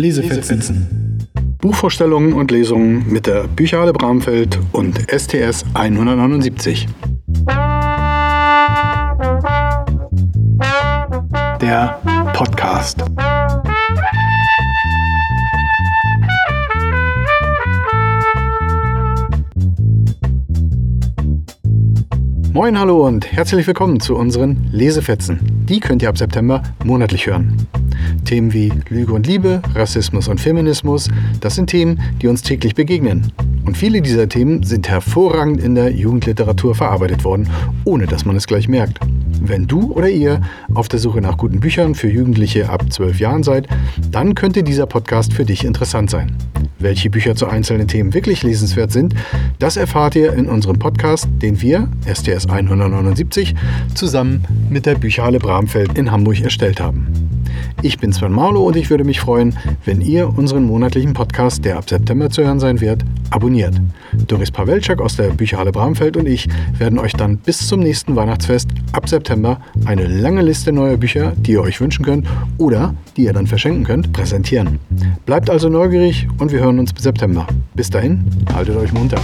Lesefetzen. Buchvorstellungen und Lesungen mit der Bücherhalle Bramfeld und STS 179. Der Podcast. Moin, hallo und herzlich willkommen zu unseren Lesefetzen. Die könnt ihr ab September monatlich hören. Themen wie Lüge und Liebe, Rassismus und Feminismus, das sind Themen, die uns täglich begegnen. Und viele dieser Themen sind hervorragend in der Jugendliteratur verarbeitet worden, ohne dass man es gleich merkt. Wenn du oder ihr auf der Suche nach guten Büchern für Jugendliche ab 12 Jahren seid, dann könnte dieser Podcast für dich interessant sein. Welche Bücher zu einzelnen Themen wirklich lesenswert sind, das erfahrt ihr in unserem Podcast, den wir, STS 179, zusammen mit der Bücherhalle Bramfeld in Hamburg erstellt haben. Ich bin Sven Marlow und ich würde mich freuen, wenn ihr unseren monatlichen Podcast, der ab September zu hören sein wird, abonniert. Doris Pawelczak aus der Bücherhalle Bramfeld und ich werden euch dann bis zum nächsten Weihnachtsfest ab September eine lange Liste neuer Bücher, die ihr euch wünschen könnt oder die ihr dann verschenken könnt, präsentieren. Bleibt also neugierig und wir hören uns bis September. Bis dahin, haltet euch munter.